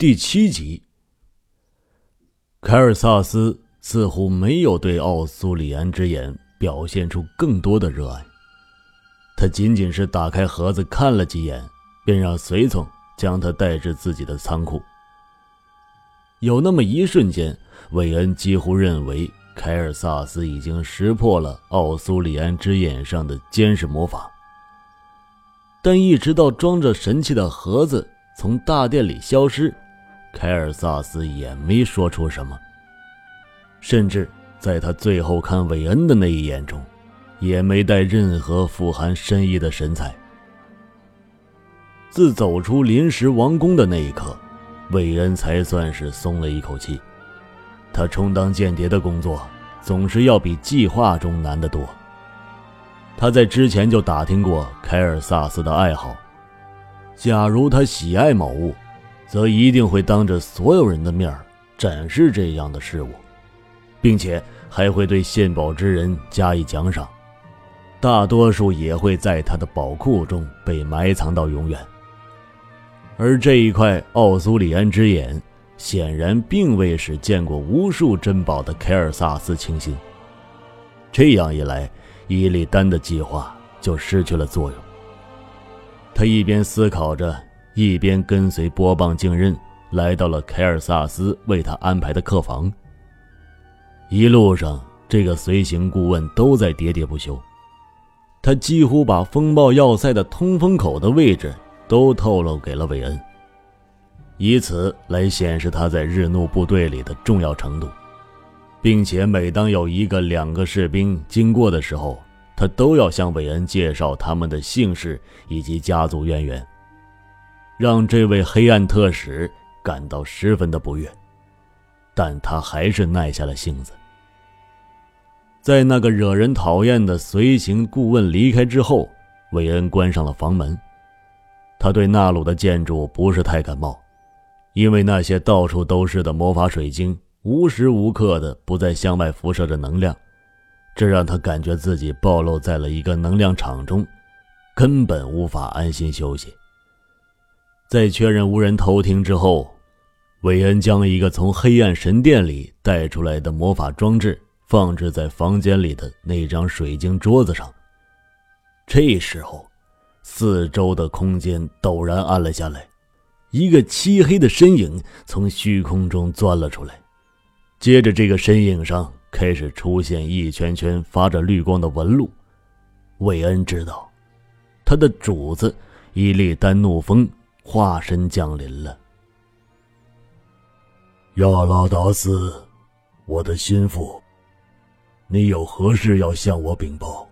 第七集，凯尔萨斯似乎没有对奥苏里安之眼表现出更多的热爱，他仅仅是打开盒子看了几眼，便让随从将他带至自己的仓库。有那么一瞬间，韦恩几乎认为凯尔萨斯已经识破了奥苏里安之眼上的监视魔法，但一直到装着神器的盒子从大殿里消失。凯尔萨斯也没说出什么，甚至在他最后看韦恩的那一眼中，也没带任何富含深意的神采。自走出临时王宫的那一刻，韦恩才算是松了一口气。他充当间谍的工作，总是要比计划中难得多。他在之前就打听过凯尔萨斯的爱好，假如他喜爱某物。则一定会当着所有人的面展示这样的事物，并且还会对献宝之人加以奖赏，大多数也会在他的宝库中被埋藏到永远。而这一块奥苏里安之眼，显然并未使见过无数珍宝的凯尔萨斯倾心。这样一来，伊利丹的计划就失去了作用。他一边思考着。一边跟随波棒镜刃来到了凯尔萨斯为他安排的客房。一路上，这个随行顾问都在喋喋不休，他几乎把风暴要塞的通风口的位置都透露给了韦恩，以此来显示他在日怒部队里的重要程度，并且每当有一个两个士兵经过的时候，他都要向韦恩介绍他们的姓氏以及家族渊源。让这位黑暗特使感到十分的不悦，但他还是耐下了性子。在那个惹人讨厌的随行顾问离开之后，韦恩关上了房门。他对纳鲁的建筑不是太感冒，因为那些到处都是的魔法水晶无时无刻的不再向外辐射着能量，这让他感觉自己暴露在了一个能量场中，根本无法安心休息。在确认无人偷听之后，韦恩将一个从黑暗神殿里带出来的魔法装置放置在房间里的那张水晶桌子上。这时候，四周的空间陡然暗了下来，一个漆黑的身影从虚空中钻了出来。接着，这个身影上开始出现一圈圈发着绿光的纹路。韦恩知道，他的主子伊利丹怒风。化身降临了，亚拉达斯，我的心腹，你有何事要向我禀报？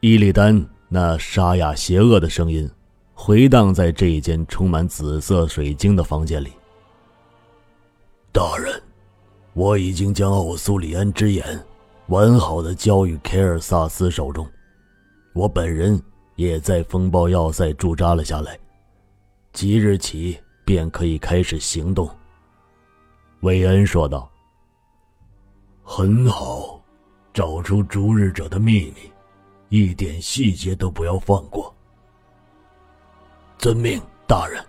伊利丹那沙哑邪恶的声音回荡在这一间充满紫色水晶的房间里。大人，我已经将奥苏里安之眼完好的交于凯尔萨斯手中，我本人。也在风暴要塞驻扎了下来，即日起便可以开始行动。”韦恩说道。“很好，找出逐日者的秘密，一点细节都不要放过。”“遵命，大人。”“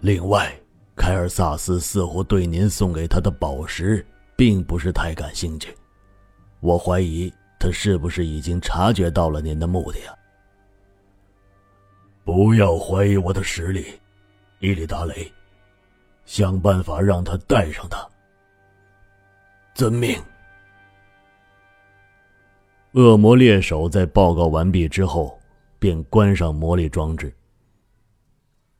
另外，凯尔萨斯似乎对您送给他的宝石并不是太感兴趣，我怀疑他是不是已经察觉到了您的目的啊？”不要怀疑我的实力，伊利达雷，想办法让他带上他。遵命。恶魔猎手在报告完毕之后，便关上魔力装置。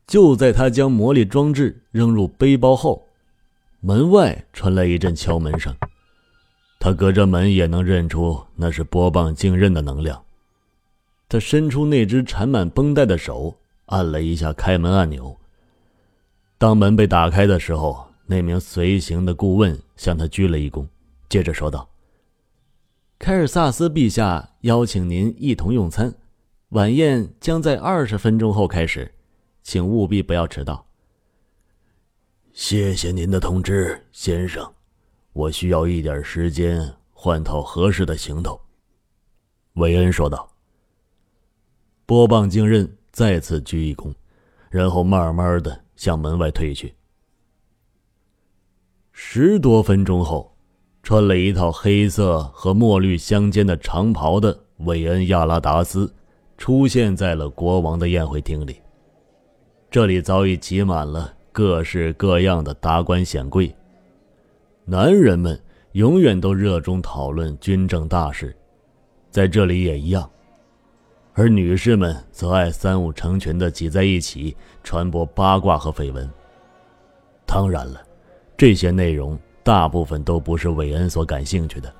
就在他将魔力装置扔入背包后，门外传来一阵敲门声。他隔着门也能认出那是波棒镜刃的能量。他伸出那只缠满绷带的手，按了一下开门按钮。当门被打开的时候，那名随行的顾问向他鞠了一躬，接着说道：“凯尔萨斯陛下邀请您一同用餐，晚宴将在二十分钟后开始，请务必不要迟到。”谢谢您的通知，先生。我需要一点时间换套合适的行头。”韦恩说道。波棒精刃再次鞠一躬，然后慢慢的向门外退去。十多分钟后，穿了一套黑色和墨绿相间的长袍的韦恩·亚拉达斯出现在了国王的宴会厅里。这里早已挤满了各式各样的达官显贵。男人们永远都热衷讨论军政大事，在这里也一样。而女士们则爱三五成群的挤在一起传播八卦和绯闻。当然了。这些内容大部分都不是韦恩所感兴趣的，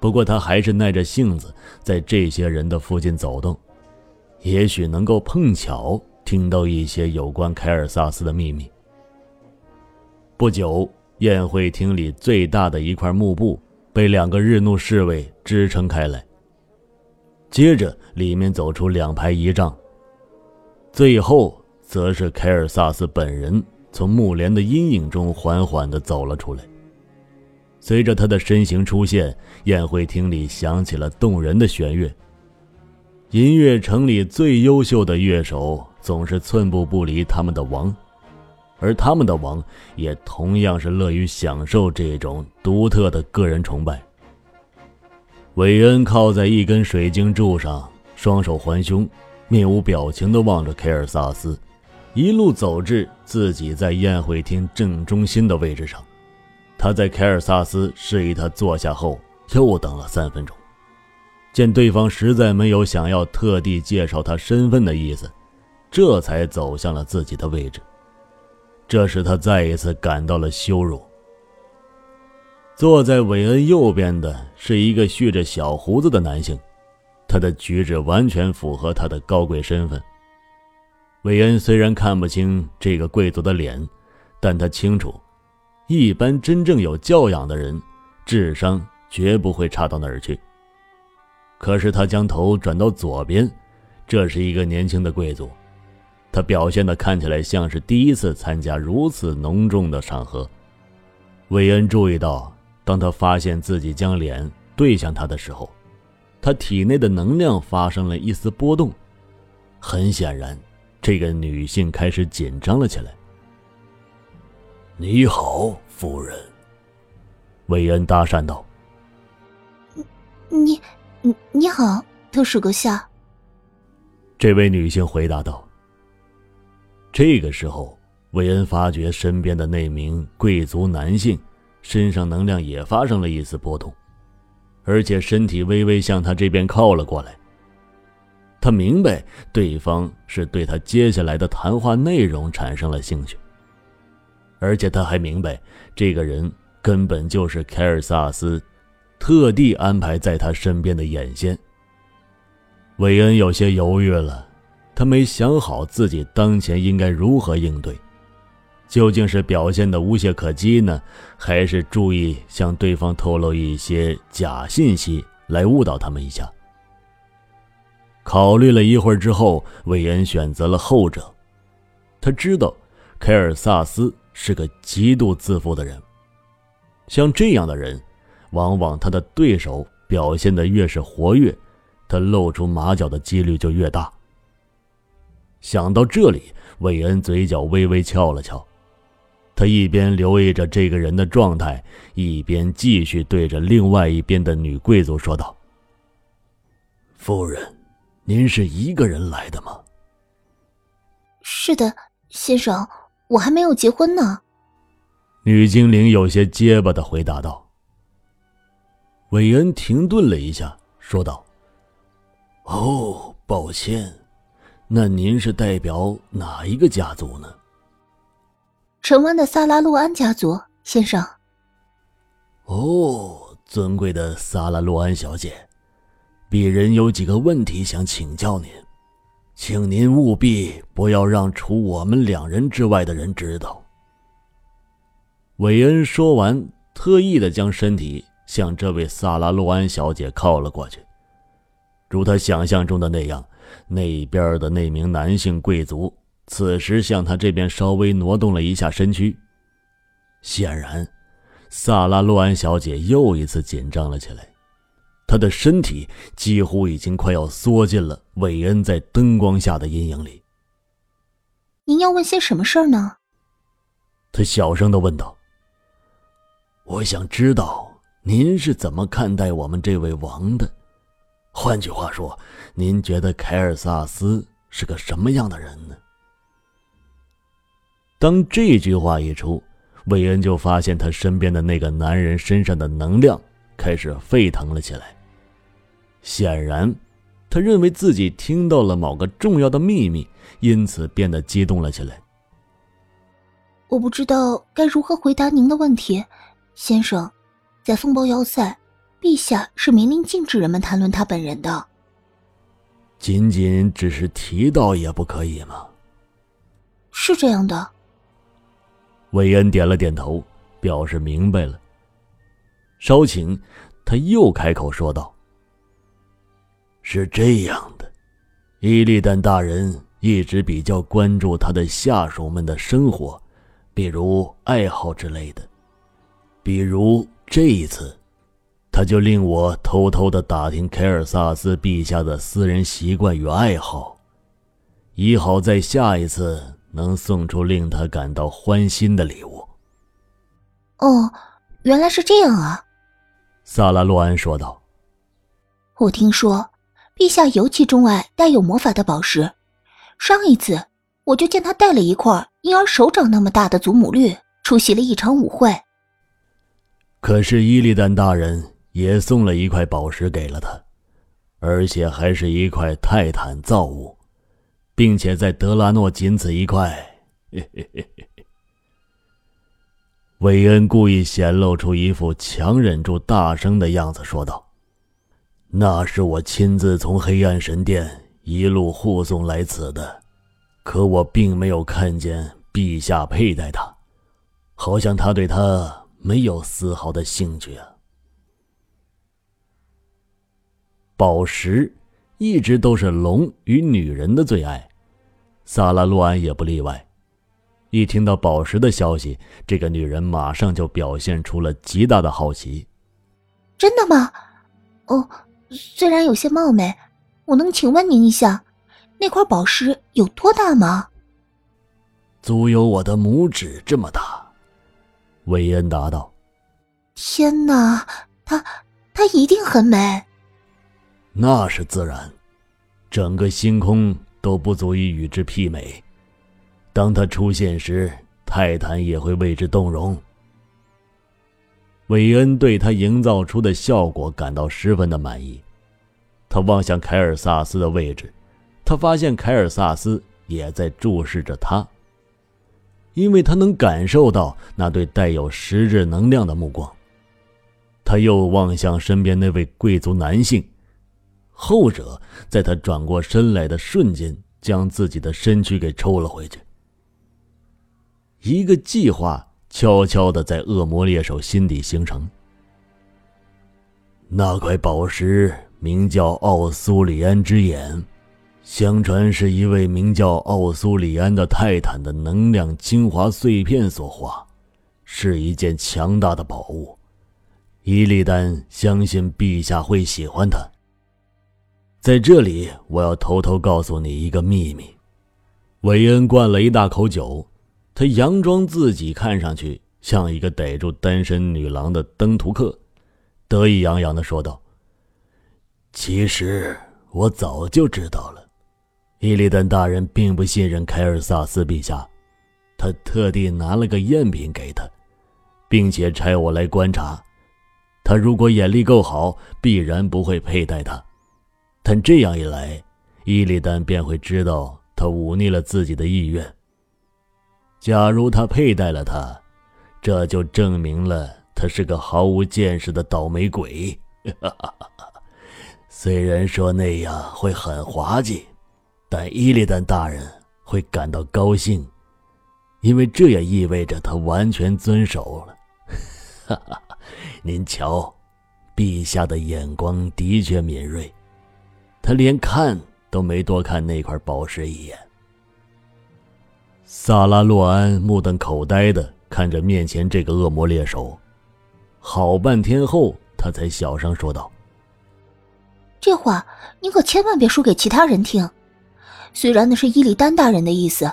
不过他还是耐着性子在这些人的附近走动，也许能够碰巧听到一些有关凯尔萨斯的秘密。不久，宴会厅里最大的一块幕布被两个日怒侍卫支撑开来，接着里面走出两排仪仗，最后则是凯尔萨斯本人。从幕帘的阴影中缓缓地走了出来。随着他的身形出现，宴会厅里响起了动人的弦乐。音乐城里最优秀的乐手总是寸步不离他们的王，而他们的王也同样是乐于享受这种独特的个人崇拜。韦恩靠在一根水晶柱上，双手环胸，面无表情地望着凯尔萨斯。一路走至自己在宴会厅正中心的位置上，他在凯尔萨斯示意他坐下后，又等了三分钟。见对方实在没有想要特地介绍他身份的意思，这才走向了自己的位置。这使他再一次感到了羞辱。坐在韦恩右边的是一个蓄着小胡子的男性，他的举止完全符合他的高贵身份。韦恩虽然看不清这个贵族的脸，但他清楚，一般真正有教养的人，智商绝不会差到哪儿去。可是他将头转到左边，这是一个年轻的贵族，他表现的看起来像是第一次参加如此浓重的场合。韦恩注意到，当他发现自己将脸对向他的时候，他体内的能量发生了一丝波动，很显然。这个女性开始紧张了起来。你好，夫人。韦恩搭讪道：“你，你你好，特使阁下。”这位女性回答道。这个时候，韦恩发觉身边的那名贵族男性身上能量也发生了一丝波动，而且身体微微向他这边靠了过来。他明白对方是对他接下来的谈话内容产生了兴趣，而且他还明白这个人根本就是凯尔萨斯特地安排在他身边的眼线。韦恩有些犹豫了，他没想好自己当前应该如何应对，究竟是表现的无懈可击呢，还是注意向对方透露一些假信息来误导他们一下？考虑了一会儿之后，韦恩选择了后者。他知道，凯尔萨斯是个极度自负的人。像这样的人，往往他的对手表现的越是活跃，他露出马脚的几率就越大。想到这里，韦恩嘴角微微翘了翘。他一边留意着这个人的状态，一边继续对着另外一边的女贵族说道：“夫人。”您是一个人来的吗？是的，先生，我还没有结婚呢。女精灵有些结巴的回答道。韦恩停顿了一下，说道：“哦，抱歉，那您是代表哪一个家族呢？”城湾的萨拉洛安家族，先生。哦，尊贵的萨拉洛安小姐。鄙人有几个问题想请教您，请您务必不要让除我们两人之外的人知道。韦恩说完，特意的将身体向这位萨拉洛安小姐靠了过去。如他想象中的那样，那边的那名男性贵族此时向他这边稍微挪动了一下身躯。显然，萨拉洛安小姐又一次紧张了起来。她的身体几乎已经快要缩进了韦恩在灯光下的阴影里。您要问些什么事儿呢？他小声的问道。我想知道您是怎么看待我们这位王的。换句话说，您觉得凯尔萨斯是个什么样的人呢？当这句话一出，韦恩就发现他身边的那个男人身上的能量开始沸腾了起来。显然，他认为自己听到了某个重要的秘密，因此变得激动了起来。我不知道该如何回答您的问题，先生。在风暴要塞，陛下是明令禁止人们谈论他本人的。仅仅只是提到也不可以吗？是这样的。韦恩点了点头，表示明白了。稍请，他又开口说道：“是这样的，伊利丹大人一直比较关注他的下属们的生活，比如爱好之类的。比如这一次，他就令我偷偷的打听凯尔萨斯陛下的私人习惯与爱好，以好在下一次。”能送出令他感到欢心的礼物。哦，原来是这样啊！萨拉洛安说道。我听说，陛下尤其钟爱带有魔法的宝石。上一次，我就见他带了一块婴儿手掌那么大的祖母绿，出席了一场舞会。可是伊利丹大人也送了一块宝石给了他，而且还是一块泰坦造物。并且在德拉诺仅此一块。韦恩故意显露出一副强忍住大声的样子，说道：“那是我亲自从黑暗神殿一路护送来此的，可我并没有看见陛下佩戴它，好像他对它没有丝毫的兴趣啊。”宝石一直都是龙与女人的最爱。萨拉洛安也不例外。一听到宝石的消息，这个女人马上就表现出了极大的好奇。真的吗？哦，虽然有些冒昧，我能请问您一下，那块宝石有多大吗？足有我的拇指这么大。韦恩答道。天哪，它它一定很美。那是自然，整个星空。都不足以与之媲美。当他出现时，泰坦也会为之动容。韦恩对他营造出的效果感到十分的满意。他望向凯尔萨斯的位置，他发现凯尔萨斯也在注视着他，因为他能感受到那对带有实质能量的目光。他又望向身边那位贵族男性。后者在他转过身来的瞬间，将自己的身躯给抽了回去。一个计划悄悄的在恶魔猎手心底形成。那块宝石名叫奥苏里安之眼，相传是一位名叫奥苏里安的泰坦的能量精华碎片所化，是一件强大的宝物。伊利丹相信陛下会喜欢它。在这里，我要偷偷告诉你一个秘密。韦恩灌了一大口酒，他佯装自己看上去像一个逮住单身女郎的登徒客，得意洋洋的说道：“其实我早就知道了，伊利丹大人并不信任凯尔萨斯陛下，他特地拿了个赝品给他，并且差我来观察。他如果眼力够好，必然不会佩戴它。”但这样一来，伊利丹便会知道他忤逆了自己的意愿。假如他佩戴了它，这就证明了他是个毫无见识的倒霉鬼。虽然说那样会很滑稽，但伊利丹大人会感到高兴，因为这也意味着他完全遵守了。您瞧，陛下的眼光的确敏锐。他连看都没多看那块宝石一眼。萨拉洛安目瞪口呆的看着面前这个恶魔猎手，好半天后，他才小声说道：“这话你可千万别说给其他人听。虽然那是伊利丹大人的意思，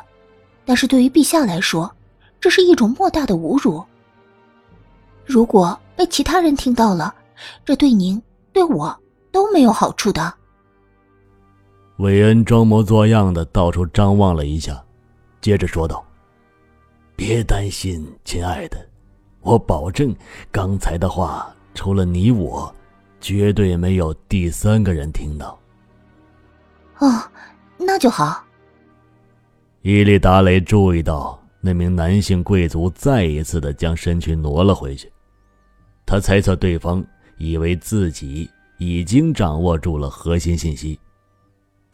但是对于陛下来说，这是一种莫大的侮辱。如果被其他人听到了，这对您、对我都没有好处的。韦恩装模作样的到处张望了一下，接着说道：“别担心，亲爱的，我保证，刚才的话除了你我，绝对没有第三个人听到。”哦，那就好。伊利达雷注意到那名男性贵族再一次的将身躯挪了回去。他猜测对方以为自己已经掌握住了核心信息，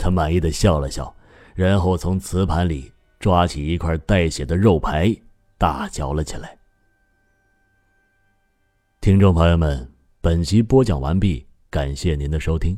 他满意的笑了笑，然后从瓷盘里抓起一块带血的肉排，大嚼了起来。听众朋友们，本集播讲完毕，感谢您的收听。